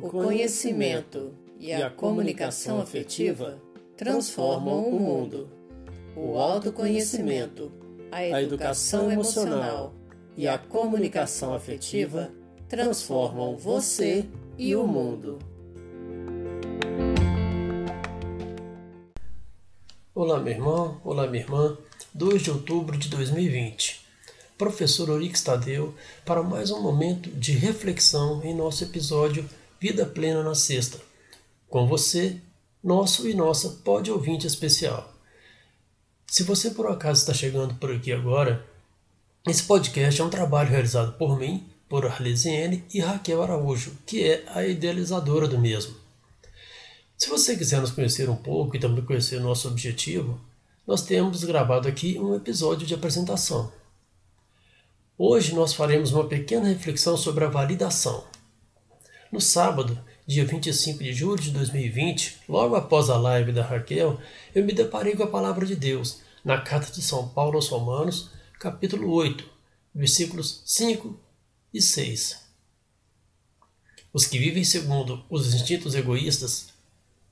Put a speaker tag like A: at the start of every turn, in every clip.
A: O conhecimento e a comunicação afetiva transformam o mundo. O autoconhecimento, a educação emocional e a comunicação afetiva transformam você e o mundo.
B: Olá, meu irmão, olá, minha irmã. 2 de outubro de 2020. Professor Orix Tadeu para mais um momento de reflexão em nosso episódio Vida Plena na Sexta. Com você, nosso e nossa pode ouvinte especial. Se você por acaso está chegando por aqui agora, esse podcast é um trabalho realizado por mim, por Arlesiene e Raquel Araújo, que é a idealizadora do mesmo. Se você quiser nos conhecer um pouco e também conhecer nosso objetivo, nós temos gravado aqui um episódio de apresentação. Hoje nós faremos uma pequena reflexão sobre a validação. No sábado, dia 25 de julho de 2020, logo após a live da Raquel, eu me deparei com a palavra de Deus na carta de São Paulo aos Romanos, capítulo 8, versículos 5 e 6. Os que vivem segundo os instintos egoístas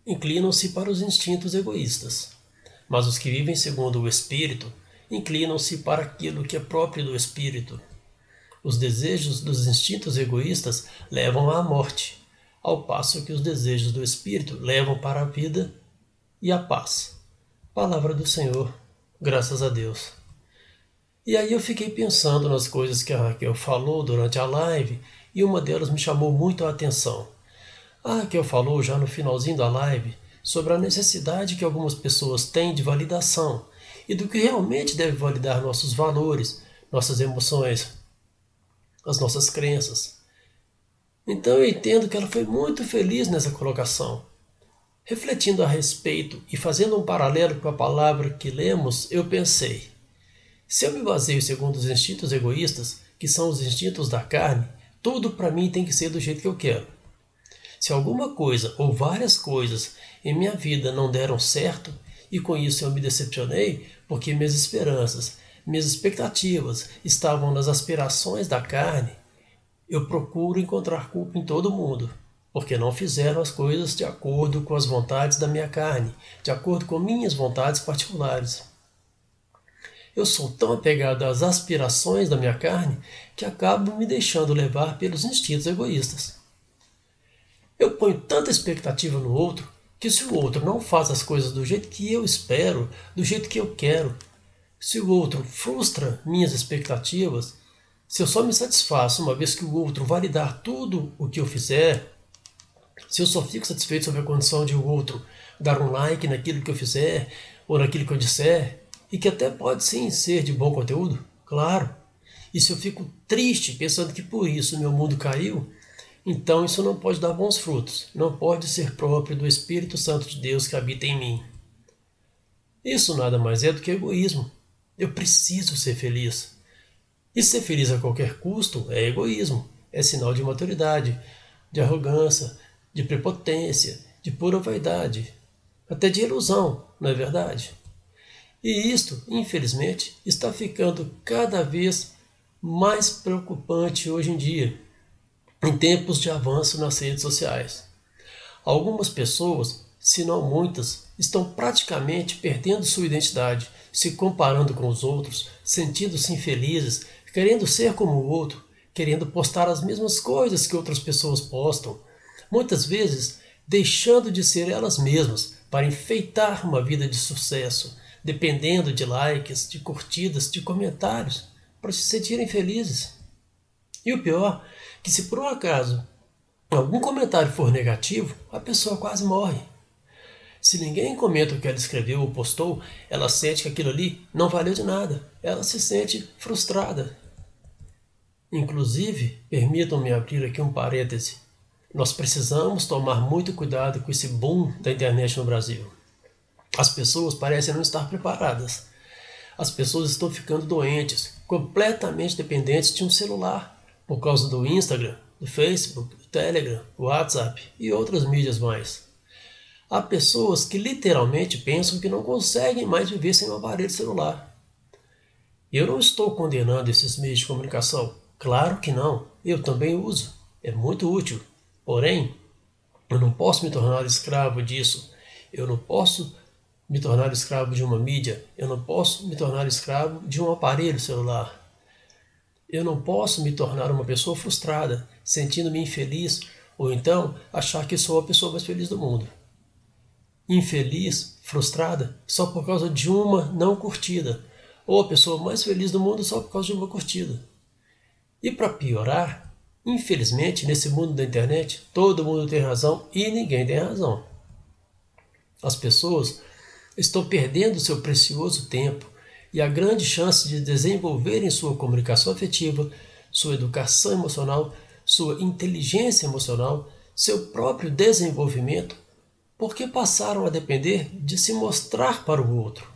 B: inclinam-se para os instintos egoístas, mas os que vivem segundo o Espírito inclinam-se para aquilo que é próprio do Espírito. Os desejos dos instintos egoístas levam à morte, ao passo que os desejos do espírito levam para a vida e a paz. Palavra do Senhor, graças a Deus. E aí eu fiquei pensando nas coisas que a Raquel falou durante a live e uma delas me chamou muito a atenção. A Raquel falou já no finalzinho da live sobre a necessidade que algumas pessoas têm de validação e do que realmente deve validar nossos valores, nossas emoções, as nossas crenças. Então eu entendo que ela foi muito feliz nessa colocação. Refletindo a respeito e fazendo um paralelo com a palavra que lemos, eu pensei: se eu me baseio segundo os instintos egoístas, que são os instintos da carne, tudo para mim tem que ser do jeito que eu quero. Se alguma coisa ou várias coisas em minha vida não deram certo, e com isso eu me decepcionei, porque minhas esperanças, minhas expectativas estavam nas aspirações da carne, eu procuro encontrar culpa em todo mundo, porque não fizeram as coisas de acordo com as vontades da minha carne, de acordo com minhas vontades particulares. Eu sou tão apegado às aspirações da minha carne que acabo me deixando levar pelos instintos egoístas. Eu ponho tanta expectativa no outro que se o outro não faz as coisas do jeito que eu espero, do jeito que eu quero, se o outro frustra minhas expectativas, se eu só me satisfaço uma vez que o outro validar tudo o que eu fizer, se eu só fico satisfeito sobre a condição de o outro dar um like naquilo que eu fizer ou naquilo que eu disser, e que até pode sim ser de bom conteúdo, claro. E se eu fico triste pensando que por isso meu mundo caiu, então isso não pode dar bons frutos, não pode ser próprio do Espírito Santo de Deus que habita em mim. Isso nada mais é do que egoísmo. Eu preciso ser feliz. E ser feliz a qualquer custo é egoísmo, é sinal de maturidade, de arrogância, de prepotência, de pura vaidade, até de ilusão, não é verdade? E isto, infelizmente, está ficando cada vez mais preocupante hoje em dia, em tempos de avanço nas redes sociais. Algumas pessoas, se não muitas, estão praticamente perdendo sua identidade, se comparando com os outros, sentindo-se infelizes, querendo ser como o outro, querendo postar as mesmas coisas que outras pessoas postam, muitas vezes deixando de ser elas mesmas para enfeitar uma vida de sucesso, dependendo de likes, de curtidas, de comentários, para se sentirem felizes. E o pior, que se por um acaso algum comentário for negativo, a pessoa quase morre. Se ninguém comenta o que ela escreveu ou postou, ela sente que aquilo ali não valeu de nada. Ela se sente frustrada. Inclusive, permitam-me abrir aqui um parêntese. Nós precisamos tomar muito cuidado com esse boom da internet no Brasil. As pessoas parecem não estar preparadas. As pessoas estão ficando doentes, completamente dependentes de um celular, por causa do Instagram, do Facebook, do Telegram, do WhatsApp e outras mídias mais. Há pessoas que literalmente pensam que não conseguem mais viver sem um aparelho celular. Eu não estou condenando esses meios de comunicação. Claro que não. Eu também uso. É muito útil. Porém, Eu não posso me tornar escravo disso. Eu não posso me tornar escravo de uma mídia. Eu não posso me tornar escravo de um aparelho celular. Eu não posso me tornar uma pessoa frustrada, sentindo-me infeliz, ou então achar que sou a pessoa mais feliz do mundo. Infeliz, frustrada, só por causa de uma não curtida, ou a pessoa mais feliz do mundo só por causa de uma curtida. E para piorar, infelizmente, nesse mundo da internet, todo mundo tem razão e ninguém tem razão. As pessoas estão perdendo seu precioso tempo e a grande chance de desenvolverem sua comunicação afetiva, sua educação emocional, sua inteligência emocional, seu próprio desenvolvimento, porque passaram a depender de se mostrar para o outro.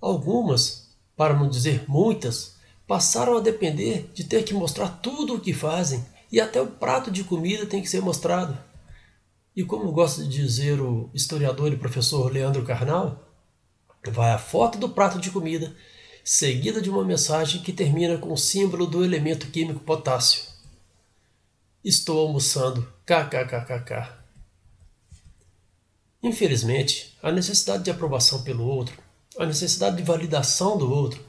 B: Algumas, para não dizer muitas, passaram a depender de ter que mostrar tudo o que fazem e até o prato de comida tem que ser mostrado. E como gosta de dizer o historiador e professor Leandro Carnal, vai a foto do prato de comida, seguida de uma mensagem que termina com o símbolo do elemento químico potássio. Estou almoçando. KKKKK. Infelizmente, a necessidade de aprovação pelo outro, a necessidade de validação do outro,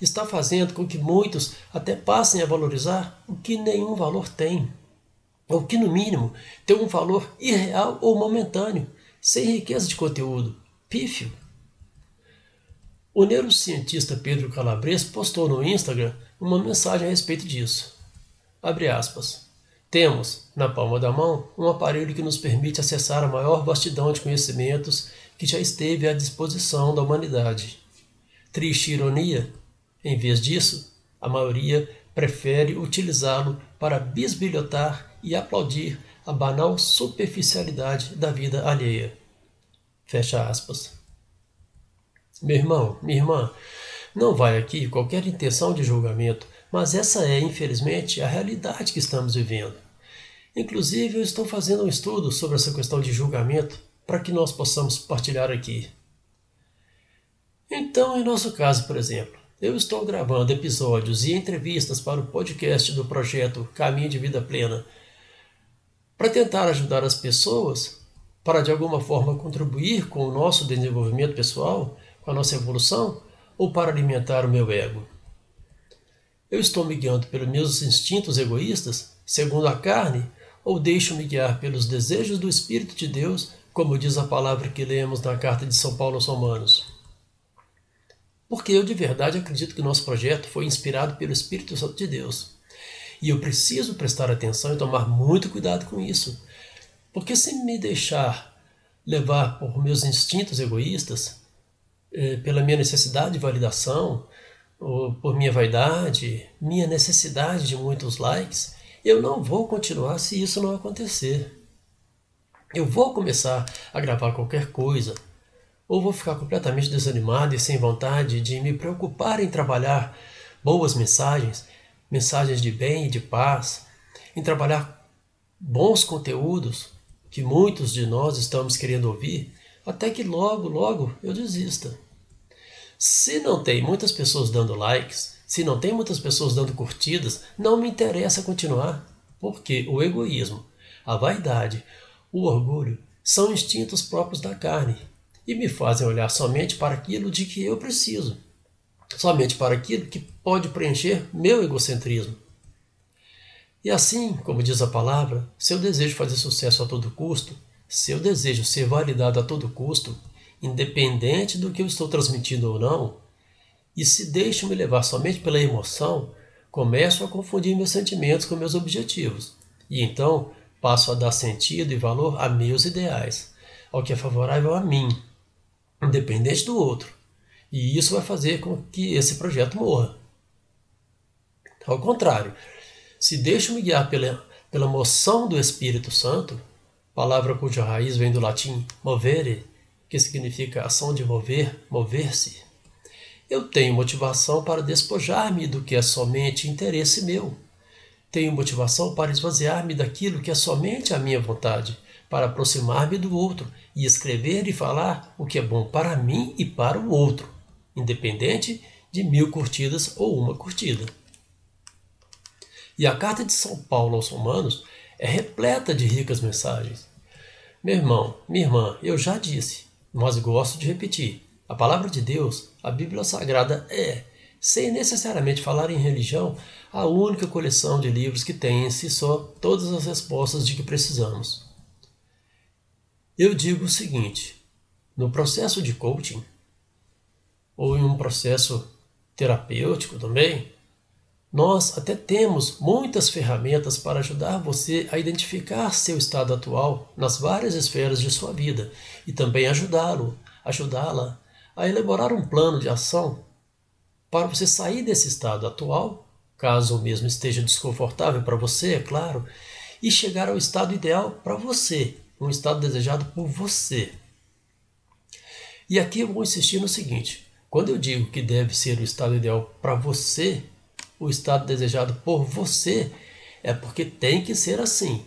B: está fazendo com que muitos até passem a valorizar o que nenhum valor tem, ou que, no mínimo, tem um valor irreal ou momentâneo, sem riqueza de conteúdo, pífio. O neurocientista Pedro Calabres postou no Instagram uma mensagem a respeito disso. Abre aspas. Temos, na palma da mão, um aparelho que nos permite acessar a maior vastidão de conhecimentos que já esteve à disposição da humanidade. Triste ironia, em vez disso, a maioria prefere utilizá-lo para bisbilhotar e aplaudir a banal superficialidade da vida alheia. Fecha aspas. Meu irmão, minha irmã, não vai aqui qualquer intenção de julgamento, mas essa é, infelizmente, a realidade que estamos vivendo. Inclusive, eu estou fazendo um estudo sobre essa questão de julgamento para que nós possamos partilhar aqui. Então, em nosso caso, por exemplo, eu estou gravando episódios e entrevistas para o podcast do projeto Caminho de Vida Plena para tentar ajudar as pessoas para de alguma forma contribuir com o nosso desenvolvimento pessoal com a nossa evolução ou para alimentar o meu ego? Eu estou me guiando pelos meus instintos egoístas, segundo a carne, ou deixo-me guiar pelos desejos do Espírito de Deus, como diz a palavra que lemos na carta de São Paulo aos Romanos? Porque eu de verdade acredito que nosso projeto foi inspirado pelo Espírito Santo de Deus. E eu preciso prestar atenção e tomar muito cuidado com isso. Porque se me deixar levar por meus instintos egoístas, é, pela minha necessidade de validação, por minha vaidade, minha necessidade de muitos likes, eu não vou continuar se isso não acontecer. Eu vou começar a gravar qualquer coisa, ou vou ficar completamente desanimado e sem vontade de me preocupar em trabalhar boas mensagens, mensagens de bem e de paz, em trabalhar bons conteúdos que muitos de nós estamos querendo ouvir, até que logo, logo eu desista. Se não tem muitas pessoas dando likes, se não tem muitas pessoas dando curtidas, não me interessa continuar, porque o egoísmo, a vaidade, o orgulho são instintos próprios da carne e me fazem olhar somente para aquilo de que eu preciso, somente para aquilo que pode preencher meu egocentrismo. E assim, como diz a palavra, se eu desejo fazer sucesso a todo custo, se eu desejo ser validado a todo custo, independente do que eu estou transmitindo ou não, e se deixo me levar somente pela emoção, começo a confundir meus sentimentos com meus objetivos, e então passo a dar sentido e valor a meus ideais, ao que é favorável a mim, independente do outro. E isso vai fazer com que esse projeto morra. Ao contrário, se deixo me guiar pela, pela moção do Espírito Santo, palavra cuja raiz vem do latim movere, que significa ação de mover, mover-se, eu tenho motivação para despojar-me do que é somente interesse meu. Tenho motivação para esvaziar-me daquilo que é somente a minha vontade, para aproximar-me do outro e escrever e falar o que é bom para mim e para o outro, independente de mil curtidas ou uma curtida. E a carta de São Paulo aos Romanos é repleta de ricas mensagens. Meu irmão, minha irmã, eu já disse, mas gosto de repetir. A palavra de Deus, a Bíblia Sagrada, é, sem necessariamente falar em religião, a única coleção de livros que tem em si só todas as respostas de que precisamos. Eu digo o seguinte: no processo de coaching, ou em um processo terapêutico também, nós até temos muitas ferramentas para ajudar você a identificar seu estado atual nas várias esferas de sua vida e também ajudá-lo, ajudá-la a elaborar um plano de ação para você sair desse estado atual, caso o mesmo esteja desconfortável para você, é claro, e chegar ao estado ideal para você, um estado desejado por você. E aqui eu vou insistir no seguinte: quando eu digo que deve ser o estado ideal para você, o estado desejado por você, é porque tem que ser assim.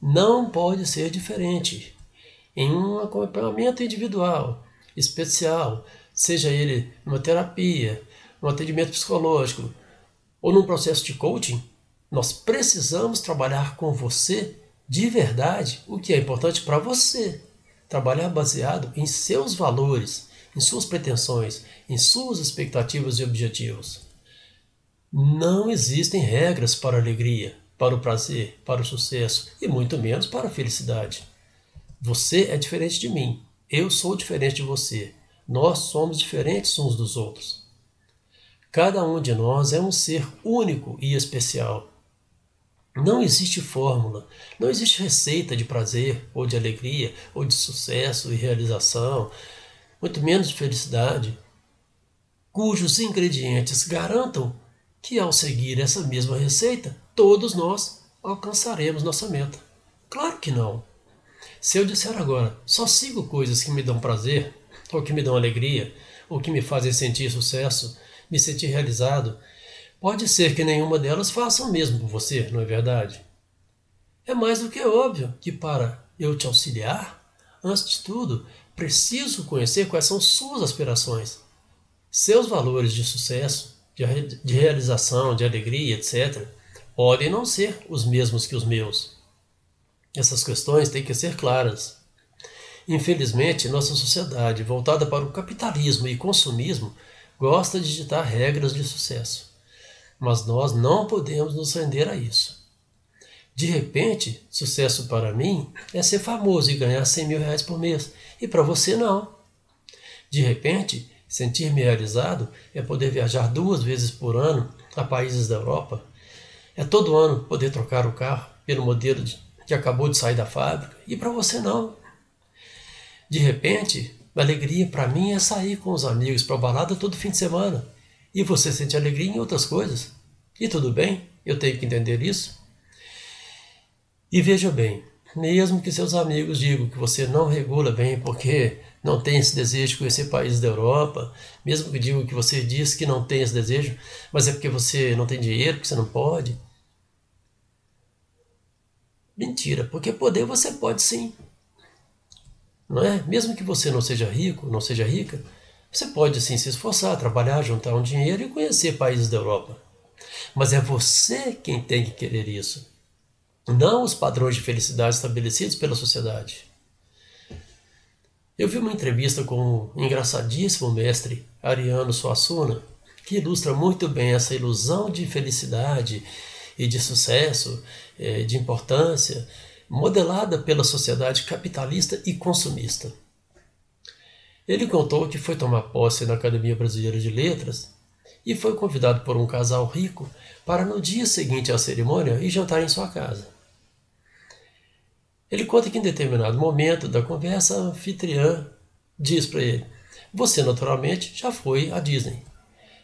B: Não pode ser diferente. Em um acompanhamento individual, especial, seja ele numa terapia, no atendimento psicológico ou num processo de coaching, nós precisamos trabalhar com você de verdade o que é importante para você. Trabalhar baseado em seus valores, em suas pretensões, em suas expectativas e objetivos. Não existem regras para a alegria, para o prazer, para o sucesso e muito menos para a felicidade. Você é diferente de mim, eu sou diferente de você. Nós somos diferentes uns dos outros. Cada um de nós é um ser único e especial. Não existe fórmula, não existe receita de prazer ou de alegria ou de sucesso e realização, muito menos de felicidade, cujos ingredientes garantam que ao seguir essa mesma receita, todos nós alcançaremos nossa meta. Claro que não. Se eu disser agora, só sigo coisas que me dão prazer, ou que me dão alegria, ou que me fazem sentir sucesso, me sentir realizado, pode ser que nenhuma delas faça o mesmo por você, não é verdade? É mais do que óbvio que para eu te auxiliar, antes de tudo, preciso conhecer quais são suas aspirações, seus valores de sucesso, de realização, de alegria, etc., podem não ser os mesmos que os meus. Essas questões têm que ser claras. Infelizmente, nossa sociedade, voltada para o capitalismo e consumismo, gosta de ditar regras de sucesso. Mas nós não podemos nos render a isso. De repente, sucesso para mim é ser famoso e ganhar 100 mil reais por mês, e para você não. De repente, Sentir-me realizado é poder viajar duas vezes por ano a países da Europa. É todo ano poder trocar o carro pelo modelo de, que acabou de sair da fábrica. E para você não. De repente, a alegria para mim é sair com os amigos para balada todo fim de semana. E você sente alegria em outras coisas. E tudo bem, eu tenho que entender isso. E veja bem, mesmo que seus amigos digam que você não regula bem porque não tem esse desejo de conhecer países da Europa, mesmo que digam que você diz que não tem esse desejo, mas é porque você não tem dinheiro, porque você não pode. Mentira, porque poder você pode sim. Não é? Mesmo que você não seja rico, não seja rica, você pode sim se esforçar, trabalhar, juntar um dinheiro e conhecer países da Europa. Mas é você quem tem que querer isso, não os padrões de felicidade estabelecidos pela sociedade. Eu vi uma entrevista com o engraçadíssimo mestre Ariano Suassuna, que ilustra muito bem essa ilusão de felicidade e de sucesso, eh, de importância, modelada pela sociedade capitalista e consumista. Ele contou que foi tomar posse na Academia Brasileira de Letras e foi convidado por um casal rico para no dia seguinte à cerimônia ir jantar em sua casa. Ele conta que em determinado momento da conversa, a anfitriã diz para ele: Você naturalmente já foi à Disney.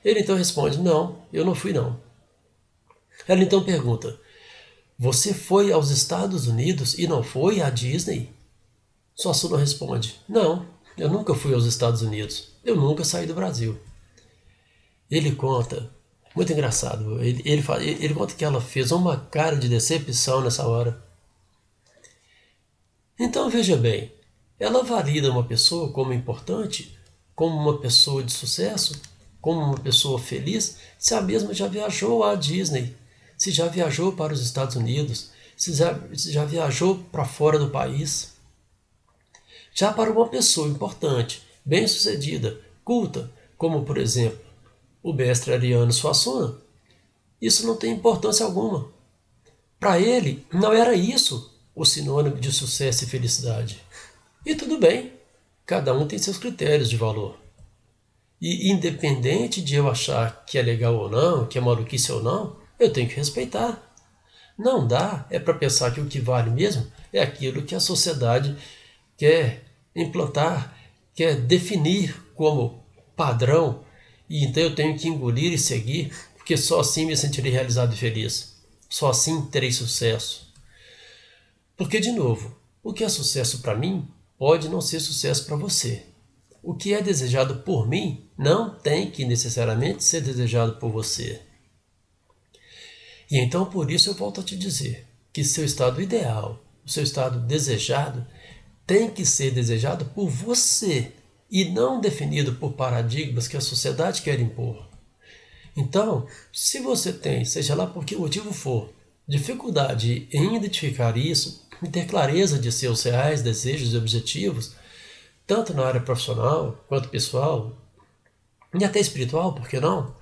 B: Ele então responde: Não, eu não fui não. Ela então pergunta: Você foi aos Estados Unidos e não foi à Disney? Suassuna responde: Não, eu nunca fui aos Estados Unidos. Eu nunca saí do Brasil. Ele conta, muito engraçado, ele, ele, ele conta que ela fez uma cara de decepção nessa hora. Então veja bem, ela valida uma pessoa como importante, como uma pessoa de sucesso, como uma pessoa feliz, se a mesma já viajou à Disney, se já viajou para os Estados Unidos, se já, se já viajou para fora do país. Já para uma pessoa importante, bem-sucedida, culta, como por exemplo o mestre Ariano Suassuna, isso não tem importância alguma. Para ele, não era isso o sinônimo de sucesso e felicidade. E tudo bem, cada um tem seus critérios de valor. E independente de eu achar que é legal ou não, que é maluquice ou não, eu tenho que respeitar. Não dá é para pensar que o que vale mesmo é aquilo que a sociedade quer implantar, quer definir como padrão, e então eu tenho que engolir e seguir, porque só assim me sentirei realizado e feliz. Só assim terei sucesso. Porque, de novo, o que é sucesso para mim pode não ser sucesso para você. O que é desejado por mim não tem que necessariamente ser desejado por você. E então por isso eu volto a te dizer que seu estado ideal, o seu estado desejado, tem que ser desejado por você e não definido por paradigmas que a sociedade quer impor. Então, se você tem, seja lá por que motivo for, dificuldade em identificar isso, em ter clareza de seus reais desejos e objetivos, tanto na área profissional quanto pessoal, e até espiritual, por que não?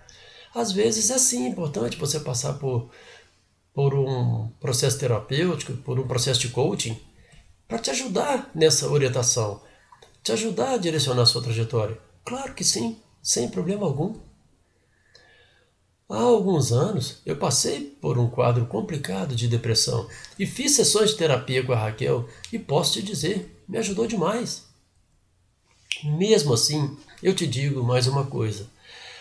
B: Às vezes é sim importante você passar por, por um processo terapêutico, por um processo de coaching, para te ajudar nessa orientação, te ajudar a direcionar a sua trajetória. Claro que sim, sem problema algum. Há alguns anos eu passei por um quadro complicado de depressão e fiz sessões de terapia com a Raquel e posso te dizer, me ajudou demais. Mesmo assim, eu te digo mais uma coisa: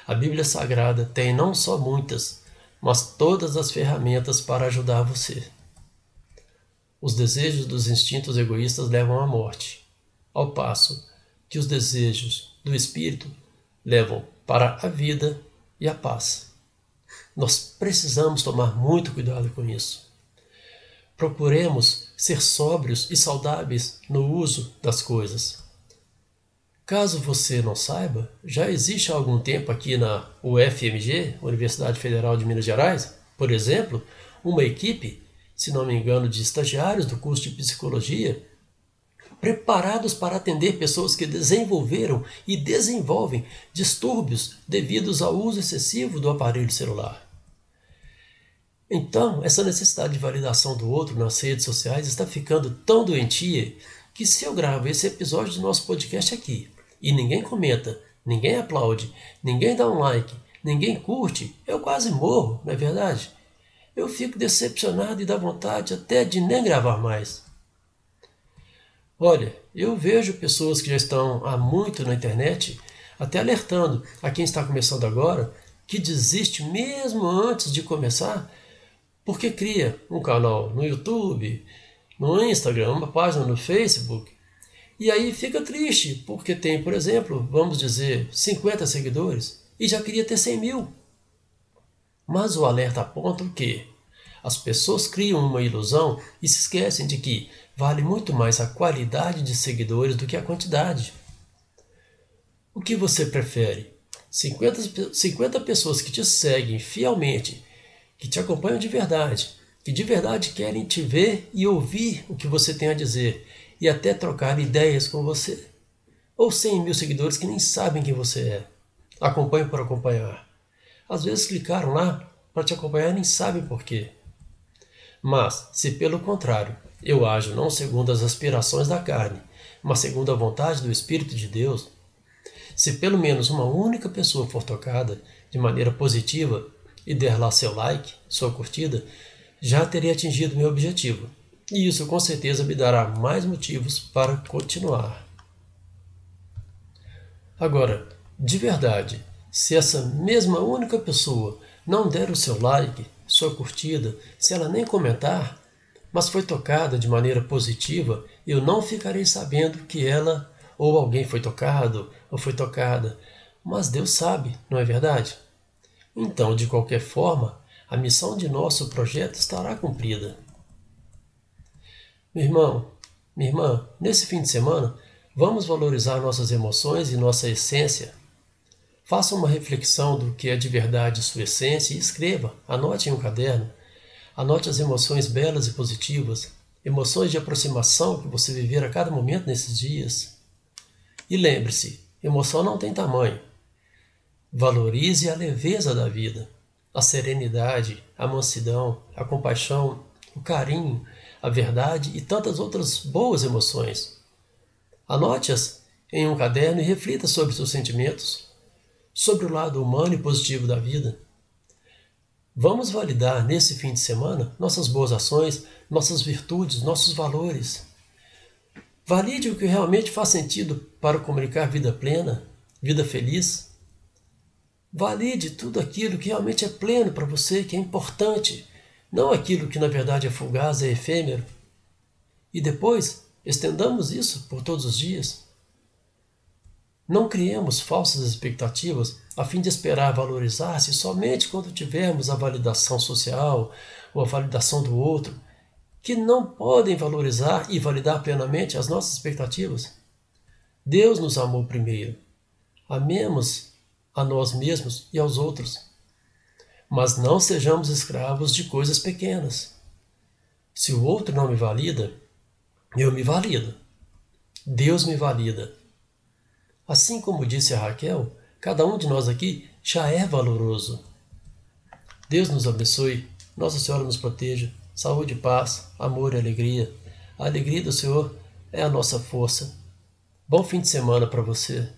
B: a Bíblia Sagrada tem não só muitas, mas todas as ferramentas para ajudar você. Os desejos dos instintos egoístas levam à morte, ao passo que os desejos do espírito levam para a vida e a paz. Nós precisamos tomar muito cuidado com isso. Procuremos ser sóbrios e saudáveis no uso das coisas. Caso você não saiba, já existe há algum tempo aqui na UFMG, Universidade Federal de Minas Gerais, por exemplo, uma equipe, se não me engano, de estagiários do curso de psicologia, preparados para atender pessoas que desenvolveram e desenvolvem distúrbios devidos ao uso excessivo do aparelho celular. Então, essa necessidade de validação do outro nas redes sociais está ficando tão doentia que se eu gravo esse episódio do nosso podcast aqui e ninguém comenta, ninguém aplaude, ninguém dá um like, ninguém curte, eu quase morro, não é verdade? Eu fico decepcionado e dá vontade até de nem gravar mais. Olha, eu vejo pessoas que já estão há muito na internet até alertando a quem está começando agora que desiste mesmo antes de começar porque cria um canal no YouTube, no Instagram, uma página no Facebook, e aí fica triste, porque tem, por exemplo, vamos dizer, 50 seguidores e já queria ter 100 mil. Mas o alerta aponta o quê? As pessoas criam uma ilusão e se esquecem de que vale muito mais a qualidade de seguidores do que a quantidade. O que você prefere? 50, 50 pessoas que te seguem fielmente que te acompanham de verdade, que de verdade querem te ver e ouvir o que você tem a dizer e até trocar ideias com você. Ou 100 mil seguidores que nem sabem quem você é. Acompanham por acompanhar. Às vezes clicaram lá para te acompanhar e nem sabem por quê. Mas, se pelo contrário, eu ajo não segundo as aspirações da carne, mas segundo a vontade do Espírito de Deus, se pelo menos uma única pessoa for tocada de maneira positiva e der lá seu like, sua curtida, já teria atingido meu objetivo. E isso com certeza me dará mais motivos para continuar. Agora, de verdade, se essa mesma única pessoa não der o seu like, sua curtida, se ela nem comentar, mas foi tocada de maneira positiva, eu não ficarei sabendo que ela ou alguém foi tocado ou foi tocada. Mas Deus sabe, não é verdade? Então, de qualquer forma, a missão de nosso projeto estará cumprida. Meu irmão, minha irmã, nesse fim de semana, vamos valorizar nossas emoções e nossa essência. Faça uma reflexão do que é de verdade sua essência e escreva, anote em um caderno. Anote as emoções belas e positivas, emoções de aproximação que você viver a cada momento nesses dias. E lembre-se: emoção não tem tamanho. Valorize a leveza da vida, a serenidade, a mansidão, a compaixão, o carinho, a verdade e tantas outras boas emoções. Anote-as em um caderno e reflita sobre seus sentimentos, sobre o lado humano e positivo da vida. Vamos validar nesse fim de semana nossas boas ações, nossas virtudes, nossos valores. Valide o que realmente faz sentido para comunicar vida plena, vida feliz. Valide tudo aquilo que realmente é pleno para você, que é importante, não aquilo que na verdade é fugaz, é efêmero. E depois, estendamos isso por todos os dias. Não criemos falsas expectativas a fim de esperar valorizar-se somente quando tivermos a validação social ou a validação do outro, que não podem valorizar e validar plenamente as nossas expectativas. Deus nos amou primeiro. Amemos a nós mesmos e aos outros. Mas não sejamos escravos de coisas pequenas. Se o outro não me valida, eu me valido. Deus me valida. Assim como disse a Raquel, cada um de nós aqui já é valoroso. Deus nos abençoe, Nossa Senhora nos proteja, saúde, paz, amor e alegria. A alegria do Senhor é a nossa força. Bom fim de semana para você.